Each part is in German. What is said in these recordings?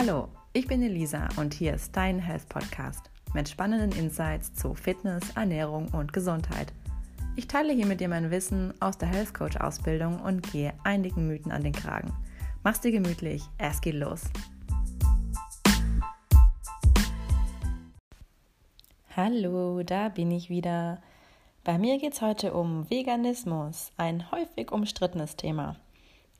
Hallo, ich bin Elisa und hier ist dein Health Podcast mit spannenden Insights zu Fitness, Ernährung und Gesundheit. Ich teile hier mit dir mein Wissen aus der Health Coach Ausbildung und gehe einigen Mythen an den Kragen. Mach's dir gemütlich, es geht los. Hallo, da bin ich wieder. Bei mir geht es heute um Veganismus, ein häufig umstrittenes Thema.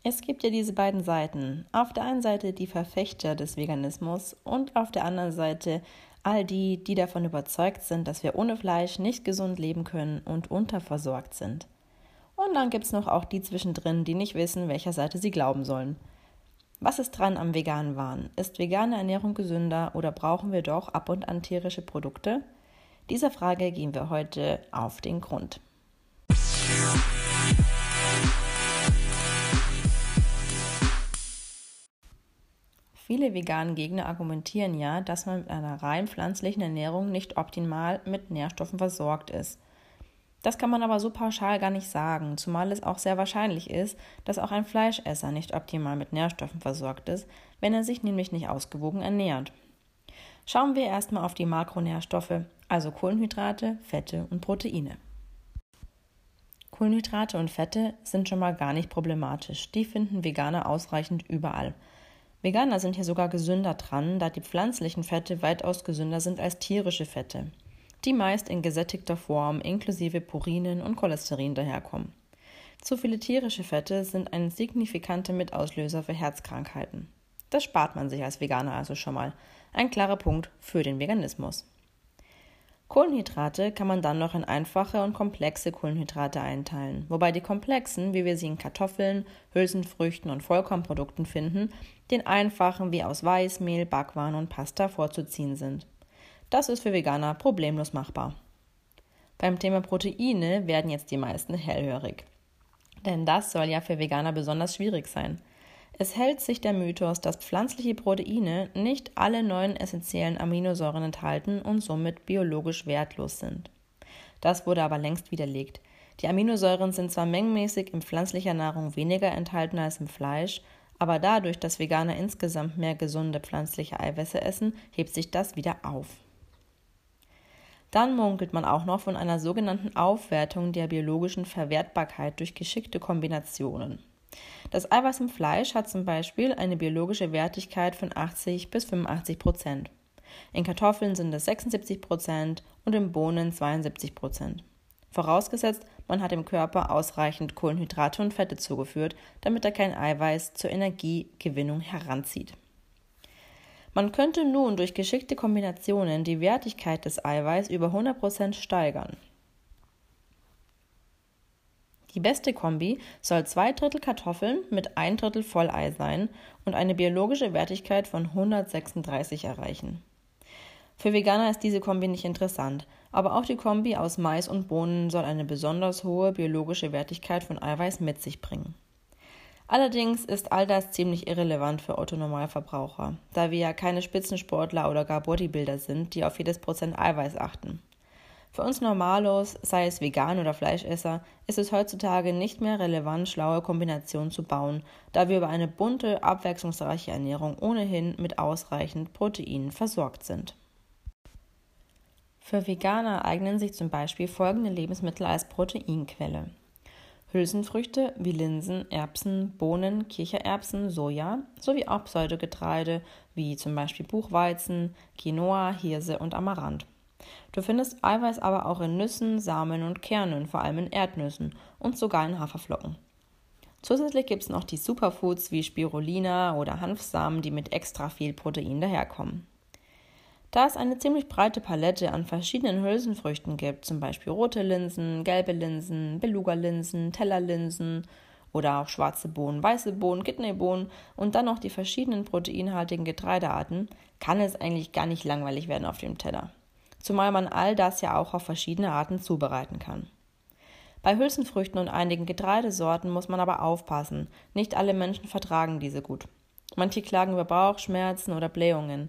Es gibt ja diese beiden Seiten. Auf der einen Seite die Verfechter des Veganismus und auf der anderen Seite all die, die davon überzeugt sind, dass wir ohne Fleisch nicht gesund leben können und unterversorgt sind. Und dann gibt es noch auch die zwischendrin, die nicht wissen, welcher Seite sie glauben sollen. Was ist dran am veganen Wahn? Ist vegane Ernährung gesünder oder brauchen wir doch ab und an tierische Produkte? Dieser Frage gehen wir heute auf den Grund. Viele veganen Gegner argumentieren ja, dass man mit einer rein pflanzlichen Ernährung nicht optimal mit Nährstoffen versorgt ist. Das kann man aber so pauschal gar nicht sagen, zumal es auch sehr wahrscheinlich ist, dass auch ein Fleischesser nicht optimal mit Nährstoffen versorgt ist, wenn er sich nämlich nicht ausgewogen ernährt. Schauen wir erstmal auf die Makronährstoffe, also Kohlenhydrate, Fette und Proteine. Kohlenhydrate und Fette sind schon mal gar nicht problematisch. Die finden Veganer ausreichend überall. Veganer sind hier sogar gesünder dran, da die pflanzlichen Fette weitaus gesünder sind als tierische Fette, die meist in gesättigter Form inklusive Purinen und Cholesterin daherkommen. Zu viele tierische Fette sind ein signifikanter Mitauslöser für Herzkrankheiten. Das spart man sich als Veganer also schon mal. Ein klarer Punkt für den Veganismus. Kohlenhydrate kann man dann noch in einfache und komplexe Kohlenhydrate einteilen, wobei die komplexen, wie wir sie in Kartoffeln, Hülsenfrüchten und Vollkornprodukten finden, den einfachen wie aus Weißmehl, Backwaren und Pasta vorzuziehen sind. Das ist für Veganer problemlos machbar. Beim Thema Proteine werden jetzt die meisten hellhörig. Denn das soll ja für Veganer besonders schwierig sein. Es hält sich der Mythos, dass pflanzliche Proteine nicht alle neuen essentiellen Aminosäuren enthalten und somit biologisch wertlos sind. Das wurde aber längst widerlegt. Die Aminosäuren sind zwar mengenmäßig in pflanzlicher Nahrung weniger enthalten als im Fleisch, aber dadurch, dass Veganer insgesamt mehr gesunde pflanzliche Eiwässer essen, hebt sich das wieder auf. Dann munkelt man auch noch von einer sogenannten Aufwertung der biologischen Verwertbarkeit durch geschickte Kombinationen. Das Eiweiß im Fleisch hat zum Beispiel eine biologische Wertigkeit von 80 bis 85 Prozent. In Kartoffeln sind es 76 Prozent und in Bohnen 72 Prozent. Vorausgesetzt, man hat dem Körper ausreichend Kohlenhydrate und Fette zugeführt, damit er kein Eiweiß zur Energiegewinnung heranzieht. Man könnte nun durch geschickte Kombinationen die Wertigkeit des Eiweiß über 100 Prozent steigern. Die beste Kombi soll zwei Drittel Kartoffeln mit ein Drittel Vollei sein und eine biologische Wertigkeit von 136 erreichen. Für Veganer ist diese Kombi nicht interessant, aber auch die Kombi aus Mais und Bohnen soll eine besonders hohe biologische Wertigkeit von Eiweiß mit sich bringen. Allerdings ist all das ziemlich irrelevant für Otto-Normalverbraucher, da wir ja keine Spitzensportler oder gar Bodybuilder sind, die auf jedes Prozent Eiweiß achten. Für uns Normalos, sei es Vegan oder Fleischesser, ist es heutzutage nicht mehr relevant, schlaue Kombinationen zu bauen, da wir über eine bunte, abwechslungsreiche Ernährung ohnehin mit ausreichend Proteinen versorgt sind. Für Veganer eignen sich zum Beispiel folgende Lebensmittel als Proteinquelle. Hülsenfrüchte wie Linsen, Erbsen, Bohnen, Kichererbsen, Soja sowie auch Pseudogetreide wie zum Beispiel Buchweizen, Quinoa, Hirse und Amaranth. Du findest Eiweiß aber auch in Nüssen, Samen und Kernen, vor allem in Erdnüssen und sogar in Haferflocken. Zusätzlich gibt es noch die Superfoods wie Spirulina oder Hanfsamen, die mit extra viel Protein daherkommen. Da es eine ziemlich breite Palette an verschiedenen Hülsenfrüchten gibt, zum Beispiel rote Linsen, gelbe Linsen, Beluga-Linsen, Tellerlinsen oder auch schwarze Bohnen, weiße Bohnen, Kidneybohnen und dann noch die verschiedenen proteinhaltigen Getreidearten, kann es eigentlich gar nicht langweilig werden auf dem Teller zumal man all das ja auch auf verschiedene Arten zubereiten kann. Bei Hülsenfrüchten und einigen Getreidesorten muss man aber aufpassen, nicht alle Menschen vertragen diese gut. Manche klagen über Bauchschmerzen oder Blähungen.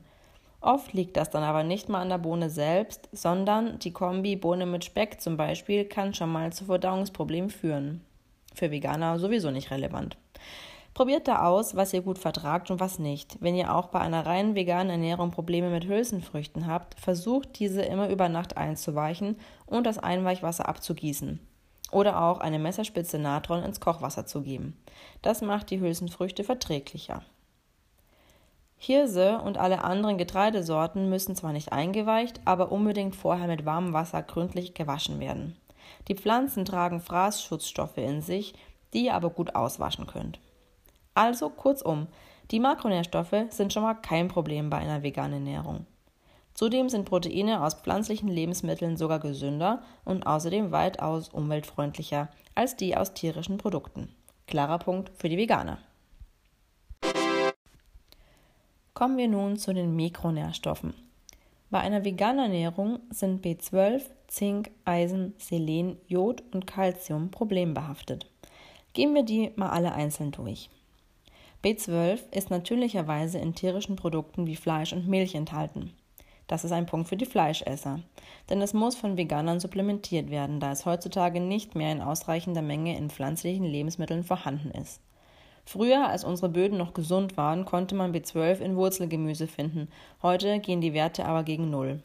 Oft liegt das dann aber nicht mal an der Bohne selbst, sondern die Kombi Bohne mit Speck zum Beispiel kann schon mal zu Verdauungsproblemen führen. Für Veganer sowieso nicht relevant. Probiert da aus, was ihr gut vertragt und was nicht. Wenn ihr auch bei einer rein veganen Ernährung Probleme mit Hülsenfrüchten habt, versucht diese immer über Nacht einzuweichen und das Einweichwasser abzugießen. Oder auch eine Messerspitze Natron ins Kochwasser zu geben. Das macht die Hülsenfrüchte verträglicher. Hirse und alle anderen Getreidesorten müssen zwar nicht eingeweicht, aber unbedingt vorher mit warmem Wasser gründlich gewaschen werden. Die Pflanzen tragen Fraßschutzstoffe in sich, die ihr aber gut auswaschen könnt. Also kurzum, die Makronährstoffe sind schon mal kein Problem bei einer veganen Ernährung. Zudem sind Proteine aus pflanzlichen Lebensmitteln sogar gesünder und außerdem weitaus umweltfreundlicher als die aus tierischen Produkten. Klarer Punkt für die Veganer. Kommen wir nun zu den Mikronährstoffen. Bei einer veganen Ernährung sind B12, Zink, Eisen, Selen, Jod und Calcium problembehaftet. Gehen wir die mal alle einzeln durch. B12 ist natürlicherweise in tierischen Produkten wie Fleisch und Milch enthalten. Das ist ein Punkt für die Fleischesser, denn es muss von Veganern supplementiert werden, da es heutzutage nicht mehr in ausreichender Menge in pflanzlichen Lebensmitteln vorhanden ist. Früher, als unsere Böden noch gesund waren, konnte man B12 in Wurzelgemüse finden. Heute gehen die Werte aber gegen Null.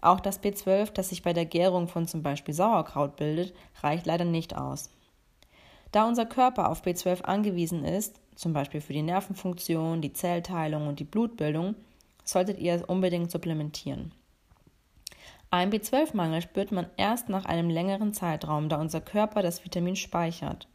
Auch das B12, das sich bei der Gärung von zum Beispiel Sauerkraut bildet, reicht leider nicht aus. Da unser Körper auf B12 angewiesen ist, zum Beispiel für die Nervenfunktion, die Zellteilung und die Blutbildung, solltet ihr es unbedingt supplementieren. Ein B12-Mangel spürt man erst nach einem längeren Zeitraum, da unser Körper das Vitamin speichert.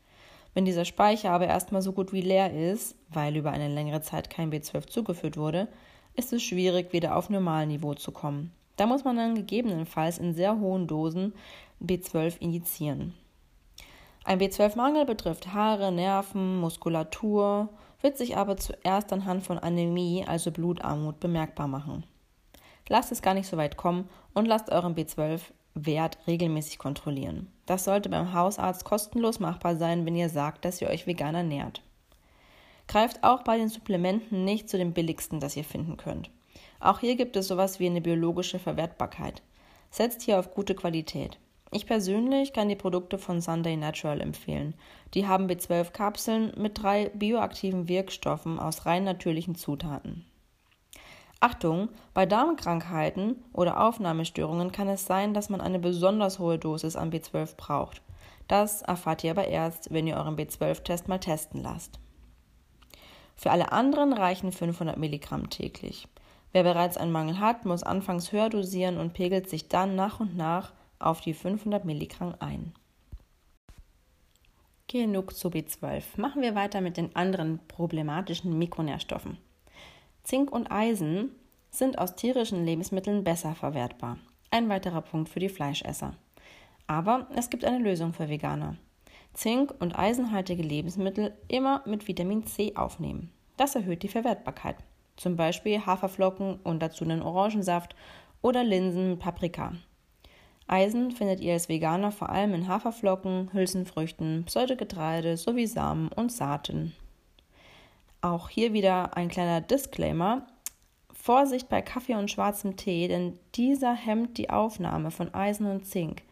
Wenn dieser Speicher aber erstmal so gut wie leer ist, weil über eine längere Zeit kein B12 zugeführt wurde, ist es schwierig, wieder auf Normalniveau zu kommen. Da muss man dann gegebenenfalls in sehr hohen Dosen B12 injizieren. Ein B12-Mangel betrifft Haare, Nerven, Muskulatur, wird sich aber zuerst anhand von Anämie, also Blutarmut, bemerkbar machen. Lasst es gar nicht so weit kommen und lasst euren B12 Wert regelmäßig kontrollieren. Das sollte beim Hausarzt kostenlos machbar sein, wenn ihr sagt, dass ihr euch vegan ernährt. Greift auch bei den Supplementen nicht zu dem billigsten, das ihr finden könnt. Auch hier gibt es sowas wie eine biologische Verwertbarkeit. Setzt hier auf gute Qualität. Ich persönlich kann die Produkte von Sunday Natural empfehlen. Die haben B12-Kapseln mit drei bioaktiven Wirkstoffen aus rein natürlichen Zutaten. Achtung, bei Darmkrankheiten oder Aufnahmestörungen kann es sein, dass man eine besonders hohe Dosis an B12 braucht. Das erfahrt ihr aber erst, wenn ihr euren B12-Test mal testen lasst. Für alle anderen reichen 500 Milligramm täglich. Wer bereits einen Mangel hat, muss anfangs höher dosieren und pegelt sich dann nach und nach auf die 500 Milligramm ein. Genug zu B12. Machen wir weiter mit den anderen problematischen Mikronährstoffen. Zink und Eisen sind aus tierischen Lebensmitteln besser verwertbar. Ein weiterer Punkt für die Fleischesser. Aber es gibt eine Lösung für Veganer. Zink- und eisenhaltige Lebensmittel immer mit Vitamin C aufnehmen. Das erhöht die Verwertbarkeit. Zum Beispiel Haferflocken und dazu einen Orangensaft oder Linsen Paprika. Eisen findet ihr als Veganer vor allem in Haferflocken, Hülsenfrüchten, Pseudogetreide sowie Samen und Saaten. Auch hier wieder ein kleiner Disclaimer. Vorsicht bei Kaffee und schwarzem Tee, denn dieser hemmt die Aufnahme von Eisen und Zink.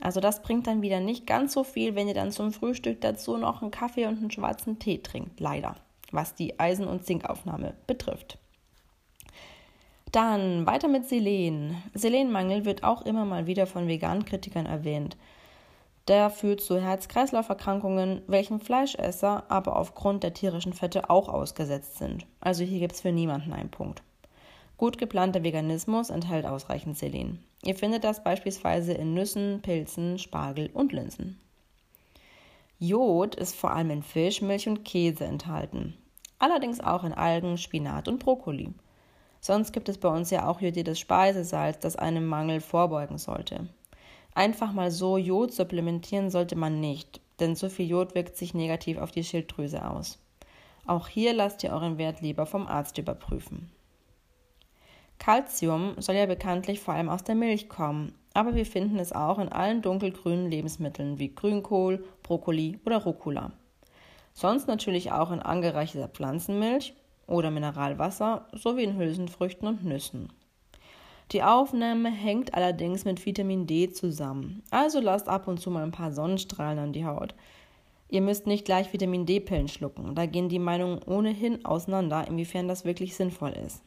Also das bringt dann wieder nicht ganz so viel, wenn ihr dann zum Frühstück dazu noch einen Kaffee und einen schwarzen Tee trinkt, leider, was die Eisen- und Zinkaufnahme betrifft. Dann weiter mit Selen. Selenmangel wird auch immer mal wieder von Vegan-Kritikern erwähnt. Der führt zu Herz-Kreislauf-Erkrankungen, welchen Fleischesser aber aufgrund der tierischen Fette auch ausgesetzt sind. Also hier gibt es für niemanden einen Punkt. Gut geplanter Veganismus enthält ausreichend Selen. Ihr findet das beispielsweise in Nüssen, Pilzen, Spargel und Linsen. Jod ist vor allem in Fisch, Milch und Käse enthalten. Allerdings auch in Algen, Spinat und Brokkoli. Sonst gibt es bei uns ja auch jodiertes Speisesalz, das einem Mangel vorbeugen sollte. Einfach mal so Jod supplementieren sollte man nicht, denn zu viel Jod wirkt sich negativ auf die Schilddrüse aus. Auch hier lasst ihr euren Wert lieber vom Arzt überprüfen. Calcium soll ja bekanntlich vor allem aus der Milch kommen, aber wir finden es auch in allen dunkelgrünen Lebensmitteln wie Grünkohl, Brokkoli oder Rucola. Sonst natürlich auch in angereicherter Pflanzenmilch oder Mineralwasser sowie in Hülsenfrüchten und Nüssen. Die Aufnahme hängt allerdings mit Vitamin D zusammen. Also lasst ab und zu mal ein paar Sonnenstrahlen an die Haut. Ihr müsst nicht gleich Vitamin D-Pillen schlucken. Da gehen die Meinungen ohnehin auseinander, inwiefern das wirklich sinnvoll ist.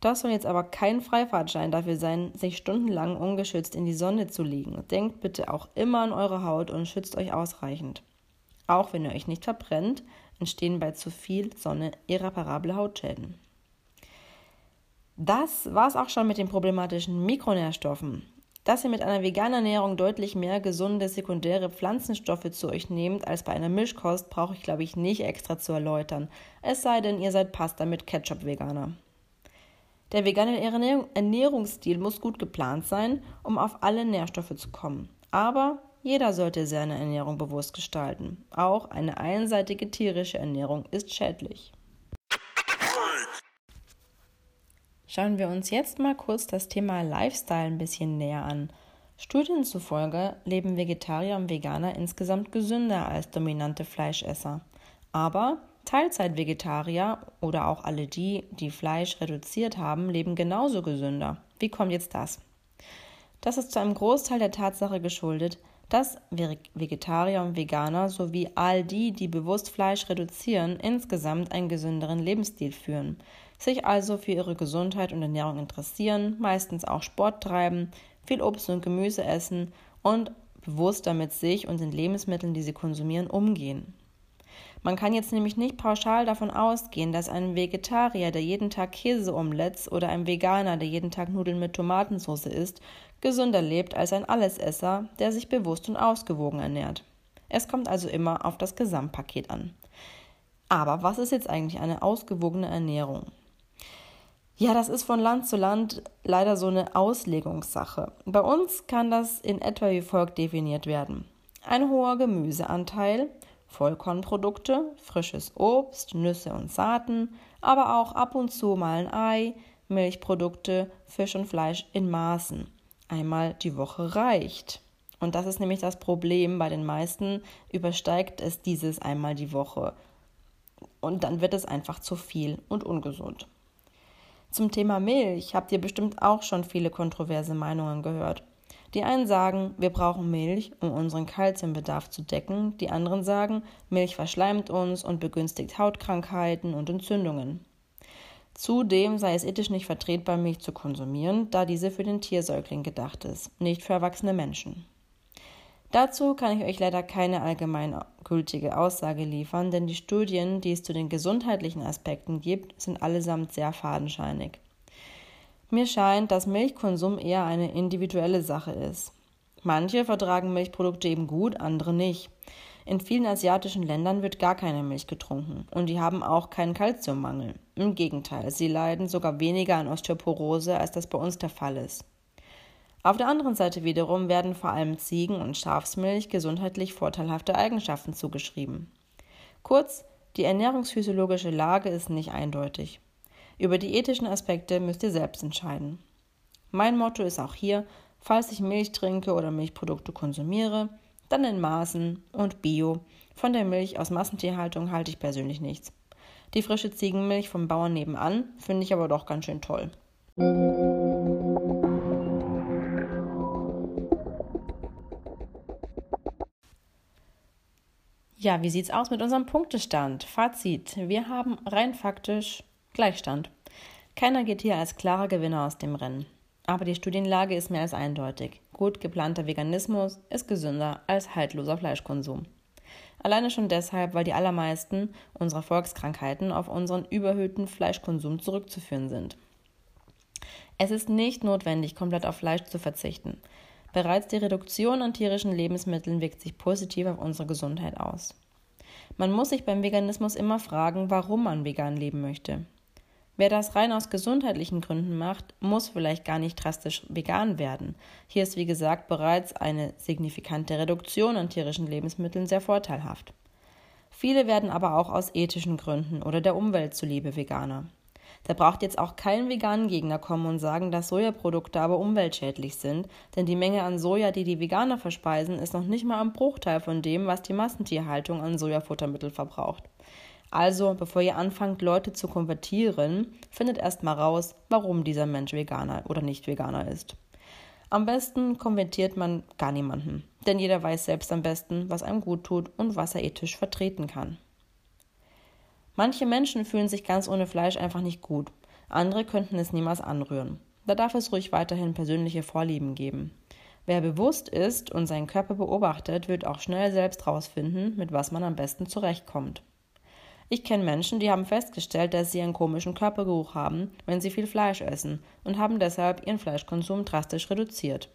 Das soll jetzt aber kein Freifahrtschein dafür sein, sich stundenlang ungeschützt in die Sonne zu legen. Denkt bitte auch immer an eure Haut und schützt euch ausreichend. Auch wenn ihr euch nicht verbrennt, entstehen bei zu viel Sonne irreparable Hautschäden. Das war's auch schon mit den problematischen Mikronährstoffen. Dass ihr mit einer veganen Ernährung deutlich mehr gesunde sekundäre Pflanzenstoffe zu euch nehmt als bei einer Mischkost, brauche ich glaube ich nicht extra zu erläutern. Es sei denn, ihr seid Pasta mit Ketchup-Veganer. Der vegane Ernährungsstil muss gut geplant sein, um auf alle Nährstoffe zu kommen. Aber jeder sollte seine Ernährung bewusst gestalten. Auch eine einseitige tierische Ernährung ist schädlich. Schauen wir uns jetzt mal kurz das Thema Lifestyle ein bisschen näher an. Studien zufolge leben Vegetarier und Veganer insgesamt gesünder als dominante Fleischesser. Aber Teilzeit-Vegetarier oder auch alle die, die Fleisch reduziert haben, leben genauso gesünder. Wie kommt jetzt das? Das ist zu einem Großteil der Tatsache geschuldet, dass Vegetarier und Veganer sowie all die, die bewusst Fleisch reduzieren, insgesamt einen gesünderen Lebensstil führen sich also für ihre Gesundheit und Ernährung interessieren, meistens auch Sport treiben, viel Obst und Gemüse essen und bewusster mit sich und den Lebensmitteln, die sie konsumieren, umgehen. Man kann jetzt nämlich nicht pauschal davon ausgehen, dass ein Vegetarier, der jeden Tag Käseomelettes oder ein Veganer, der jeden Tag Nudeln mit Tomatensauce isst, gesünder lebt als ein Allesesser, der sich bewusst und ausgewogen ernährt. Es kommt also immer auf das Gesamtpaket an. Aber was ist jetzt eigentlich eine ausgewogene Ernährung? Ja, das ist von Land zu Land leider so eine Auslegungssache. Bei uns kann das in etwa wie folgt definiert werden. Ein hoher Gemüseanteil, Vollkornprodukte, frisches Obst, Nüsse und Saaten, aber auch ab und zu mal ein Ei, Milchprodukte, Fisch und Fleisch in Maßen. Einmal die Woche reicht. Und das ist nämlich das Problem. Bei den meisten übersteigt es dieses einmal die Woche. Und dann wird es einfach zu viel und ungesund. Zum Thema Milch habt ihr bestimmt auch schon viele kontroverse Meinungen gehört. Die einen sagen, wir brauchen Milch, um unseren Kalziumbedarf zu decken, die anderen sagen, Milch verschleimt uns und begünstigt Hautkrankheiten und Entzündungen. Zudem sei es ethisch nicht vertretbar, Milch zu konsumieren, da diese für den Tiersäugling gedacht ist, nicht für erwachsene Menschen. Dazu kann ich euch leider keine allgemeingültige Aussage liefern, denn die Studien, die es zu den gesundheitlichen Aspekten gibt, sind allesamt sehr fadenscheinig. Mir scheint, dass Milchkonsum eher eine individuelle Sache ist. Manche vertragen Milchprodukte eben gut, andere nicht. In vielen asiatischen Ländern wird gar keine Milch getrunken und die haben auch keinen Kalziummangel. Im Gegenteil, sie leiden sogar weniger an Osteoporose, als das bei uns der Fall ist. Auf der anderen Seite wiederum werden vor allem Ziegen- und Schafsmilch gesundheitlich vorteilhafte Eigenschaften zugeschrieben. Kurz, die ernährungsphysiologische Lage ist nicht eindeutig. Über die ethischen Aspekte müsst ihr selbst entscheiden. Mein Motto ist auch hier, falls ich Milch trinke oder Milchprodukte konsumiere, dann in Maßen und Bio. Von der Milch aus Massentierhaltung halte ich persönlich nichts. Die frische Ziegenmilch vom Bauern nebenan finde ich aber doch ganz schön toll. Ja, wie sieht's aus mit unserem Punktestand? Fazit: Wir haben rein faktisch Gleichstand. Keiner geht hier als klarer Gewinner aus dem Rennen. Aber die Studienlage ist mehr als eindeutig. Gut geplanter Veganismus ist gesünder als haltloser Fleischkonsum. Alleine schon deshalb, weil die allermeisten unserer Volkskrankheiten auf unseren überhöhten Fleischkonsum zurückzuführen sind. Es ist nicht notwendig, komplett auf Fleisch zu verzichten. Bereits die Reduktion an tierischen Lebensmitteln wirkt sich positiv auf unsere Gesundheit aus. Man muss sich beim Veganismus immer fragen, warum man vegan leben möchte. Wer das rein aus gesundheitlichen Gründen macht, muss vielleicht gar nicht drastisch vegan werden. Hier ist wie gesagt bereits eine signifikante Reduktion an tierischen Lebensmitteln sehr vorteilhaft. Viele werden aber auch aus ethischen Gründen oder der Umwelt zuliebe Veganer. Da braucht jetzt auch kein veganen Gegner kommen und sagen, dass Sojaprodukte aber umweltschädlich sind, denn die Menge an Soja, die die Veganer verspeisen, ist noch nicht mal ein Bruchteil von dem, was die Massentierhaltung an Sojafuttermittel verbraucht. Also, bevor ihr anfangt, Leute zu konvertieren, findet erstmal raus, warum dieser Mensch Veganer oder nicht Veganer ist. Am besten konvertiert man gar niemanden. denn jeder weiß selbst am besten, was einem gut tut und was er ethisch vertreten kann. Manche Menschen fühlen sich ganz ohne Fleisch einfach nicht gut, andere könnten es niemals anrühren. Da darf es ruhig weiterhin persönliche Vorlieben geben. Wer bewusst ist und seinen Körper beobachtet, wird auch schnell selbst herausfinden, mit was man am besten zurechtkommt. Ich kenne Menschen, die haben festgestellt, dass sie einen komischen Körpergeruch haben, wenn sie viel Fleisch essen und haben deshalb ihren Fleischkonsum drastisch reduziert.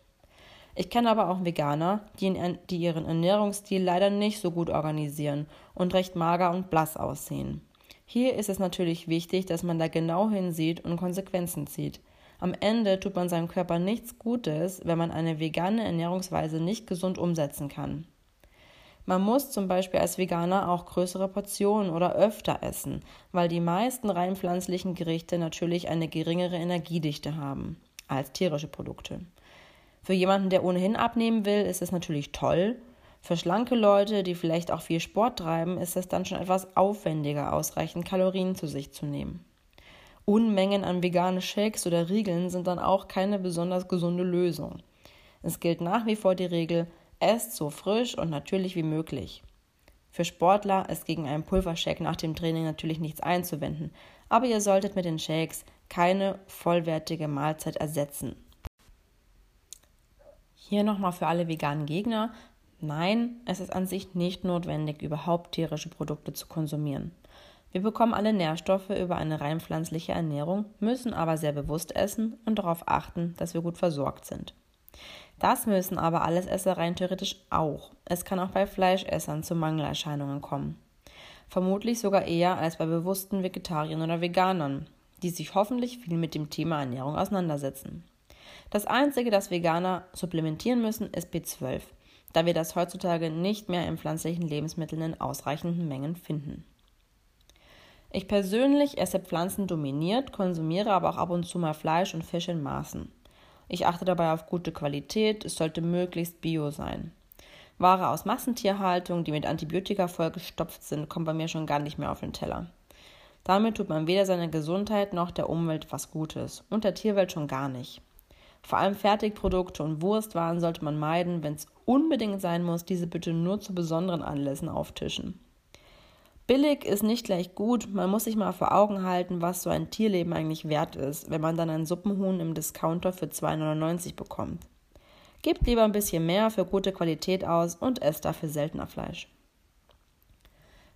Ich kenne aber auch Veganer, die, in, die ihren Ernährungsstil leider nicht so gut organisieren und recht mager und blass aussehen. Hier ist es natürlich wichtig, dass man da genau hinsieht und Konsequenzen zieht. Am Ende tut man seinem Körper nichts Gutes, wenn man eine vegane Ernährungsweise nicht gesund umsetzen kann. Man muss zum Beispiel als Veganer auch größere Portionen oder öfter essen, weil die meisten rein pflanzlichen Gerichte natürlich eine geringere Energiedichte haben als tierische Produkte. Für jemanden, der ohnehin abnehmen will, ist es natürlich toll. Für schlanke Leute, die vielleicht auch viel Sport treiben, ist es dann schon etwas aufwendiger, ausreichend Kalorien zu sich zu nehmen. Unmengen an veganen Shakes oder Riegeln sind dann auch keine besonders gesunde Lösung. Es gilt nach wie vor die Regel, Esst so frisch und natürlich wie möglich. Für Sportler ist gegen einen Pulvershake nach dem Training natürlich nichts einzuwenden, aber ihr solltet mit den Shakes keine vollwertige Mahlzeit ersetzen. Hier nochmal für alle veganen Gegner. Nein, es ist an sich nicht notwendig, überhaupt tierische Produkte zu konsumieren. Wir bekommen alle Nährstoffe über eine rein pflanzliche Ernährung, müssen aber sehr bewusst essen und darauf achten, dass wir gut versorgt sind. Das müssen aber alles Esser rein theoretisch auch. Es kann auch bei Fleischessern zu Mangelerscheinungen kommen. Vermutlich sogar eher als bei bewussten Vegetariern oder Veganern, die sich hoffentlich viel mit dem Thema Ernährung auseinandersetzen. Das Einzige, das Veganer supplementieren müssen, ist B12, da wir das heutzutage nicht mehr in pflanzlichen Lebensmitteln in ausreichenden Mengen finden. Ich persönlich esse Pflanzen dominiert, konsumiere aber auch ab und zu mal Fleisch und Fisch in Maßen. Ich achte dabei auf gute Qualität, es sollte möglichst bio sein. Ware aus Massentierhaltung, die mit Antibiotika vollgestopft sind, kommt bei mir schon gar nicht mehr auf den Teller. Damit tut man weder seiner Gesundheit noch der Umwelt was Gutes und der Tierwelt schon gar nicht. Vor allem Fertigprodukte und Wurstwaren sollte man meiden, wenn es unbedingt sein muss, diese bitte nur zu besonderen Anlässen auftischen. Billig ist nicht gleich gut, man muss sich mal vor Augen halten, was so ein Tierleben eigentlich wert ist, wenn man dann ein Suppenhuhn im Discounter für 2,99 bekommt. Gebt lieber ein bisschen mehr für gute Qualität aus und esst dafür seltener Fleisch.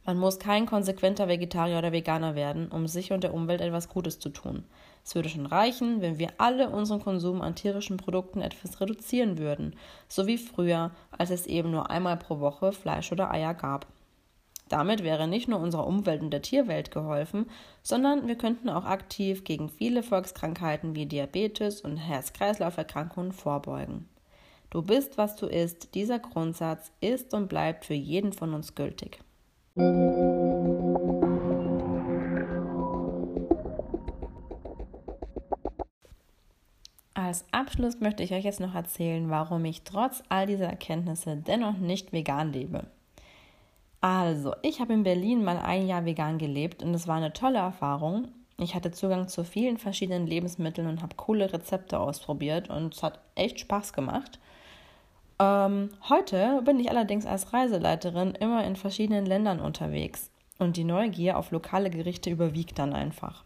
Man muss kein konsequenter Vegetarier oder Veganer werden, um sich und der Umwelt etwas Gutes zu tun. Es würde schon reichen, wenn wir alle unseren Konsum an tierischen Produkten etwas reduzieren würden, so wie früher, als es eben nur einmal pro Woche Fleisch oder Eier gab. Damit wäre nicht nur unserer Umwelt und der Tierwelt geholfen, sondern wir könnten auch aktiv gegen viele Volkskrankheiten wie Diabetes und Herz-Kreislauf-Erkrankungen vorbeugen. Du bist, was du isst. Dieser Grundsatz ist und bleibt für jeden von uns gültig. Als Abschluss möchte ich euch jetzt noch erzählen, warum ich trotz all dieser Erkenntnisse dennoch nicht vegan lebe. Also, ich habe in Berlin mal ein Jahr vegan gelebt und es war eine tolle Erfahrung. Ich hatte Zugang zu vielen verschiedenen Lebensmitteln und habe coole Rezepte ausprobiert und es hat echt Spaß gemacht. Ähm, heute bin ich allerdings als Reiseleiterin immer in verschiedenen Ländern unterwegs und die Neugier auf lokale Gerichte überwiegt dann einfach.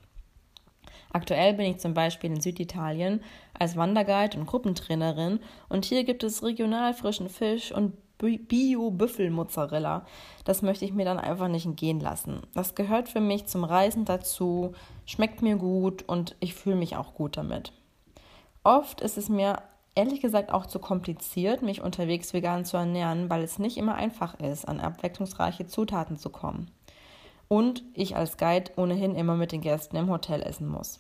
Aktuell bin ich zum Beispiel in Süditalien als Wanderguide und Gruppentrainerin und hier gibt es regional frischen Fisch und Bio-Büffel-Mozzarella. Das möchte ich mir dann einfach nicht entgehen lassen. Das gehört für mich zum Reisen dazu, schmeckt mir gut und ich fühle mich auch gut damit. Oft ist es mir ehrlich gesagt auch zu kompliziert, mich unterwegs vegan zu ernähren, weil es nicht immer einfach ist, an abwechslungsreiche Zutaten zu kommen. Und ich als Guide ohnehin immer mit den Gästen im Hotel essen muss.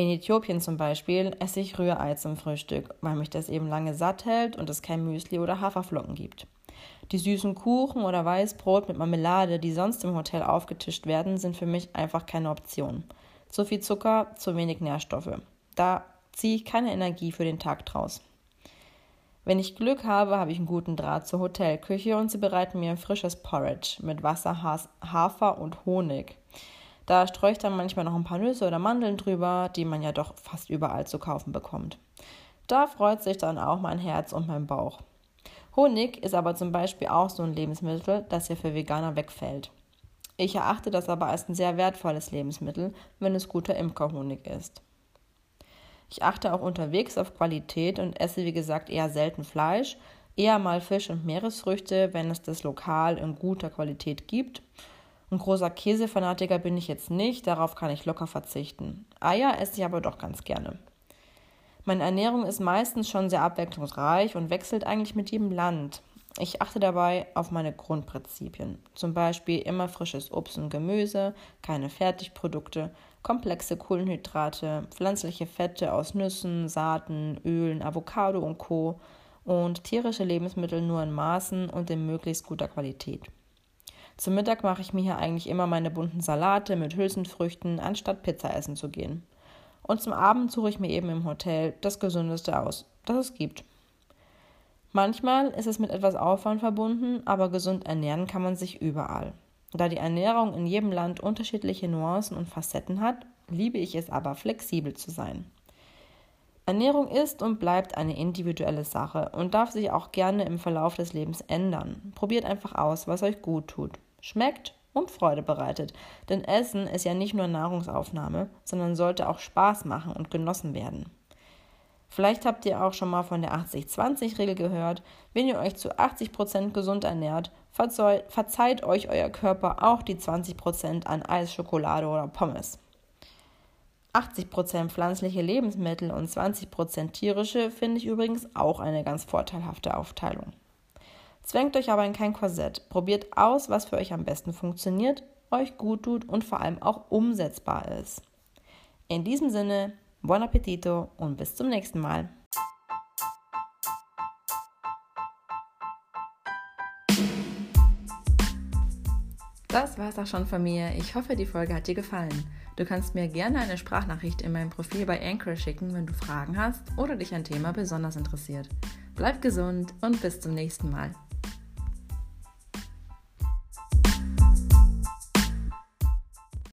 In Äthiopien zum Beispiel esse ich Rührei zum Frühstück, weil mich das eben lange satt hält und es kein Müsli oder Haferflocken gibt. Die süßen Kuchen oder Weißbrot mit Marmelade, die sonst im Hotel aufgetischt werden, sind für mich einfach keine Option. Zu viel Zucker, zu wenig Nährstoffe. Da ziehe ich keine Energie für den Tag draus. Wenn ich Glück habe, habe ich einen guten Draht zur Hotelküche und sie bereiten mir ein frisches Porridge mit Wasser, Hafer und Honig. Da streue ich dann manchmal noch ein paar Nüsse oder Mandeln drüber, die man ja doch fast überall zu kaufen bekommt. Da freut sich dann auch mein Herz und mein Bauch. Honig ist aber zum Beispiel auch so ein Lebensmittel, das ja für Veganer wegfällt. Ich erachte das aber als ein sehr wertvolles Lebensmittel, wenn es guter Imkerhonig ist. Ich achte auch unterwegs auf Qualität und esse, wie gesagt, eher selten Fleisch, eher mal Fisch und Meeresfrüchte, wenn es das lokal in guter Qualität gibt. Ein großer Käsefanatiker bin ich jetzt nicht, darauf kann ich locker verzichten. Eier esse ich aber doch ganz gerne. Meine Ernährung ist meistens schon sehr abwechslungsreich und wechselt eigentlich mit jedem Land. Ich achte dabei auf meine Grundprinzipien, zum Beispiel immer frisches Obst und Gemüse, keine Fertigprodukte, komplexe Kohlenhydrate, pflanzliche Fette aus Nüssen, Saaten, Ölen, Avocado und Co. und tierische Lebensmittel nur in Maßen und in möglichst guter Qualität. Zum Mittag mache ich mir hier eigentlich immer meine bunten Salate mit Hülsenfrüchten, anstatt Pizza essen zu gehen. Und zum Abend suche ich mir eben im Hotel das Gesündeste aus, das es gibt. Manchmal ist es mit etwas Aufwand verbunden, aber gesund ernähren kann man sich überall. Da die Ernährung in jedem Land unterschiedliche Nuancen und Facetten hat, liebe ich es aber, flexibel zu sein. Ernährung ist und bleibt eine individuelle Sache und darf sich auch gerne im Verlauf des Lebens ändern. Probiert einfach aus, was euch gut tut, schmeckt und Freude bereitet. Denn Essen ist ja nicht nur Nahrungsaufnahme, sondern sollte auch Spaß machen und genossen werden. Vielleicht habt ihr auch schon mal von der 80-20-Regel gehört. Wenn ihr euch zu 80% gesund ernährt, verzeiht euch euer Körper auch die 20% an Eis, Schokolade oder Pommes. 80% pflanzliche Lebensmittel und 20% tierische finde ich übrigens auch eine ganz vorteilhafte Aufteilung. Zwängt euch aber in kein Korsett. Probiert aus, was für euch am besten funktioniert, euch gut tut und vor allem auch umsetzbar ist. In diesem Sinne, Buon appetito und bis zum nächsten Mal. Das war es auch schon von mir. Ich hoffe, die Folge hat dir gefallen. Du kannst mir gerne eine Sprachnachricht in meinem Profil bei Anchor schicken, wenn du Fragen hast oder dich ein Thema besonders interessiert. Bleib gesund und bis zum nächsten Mal.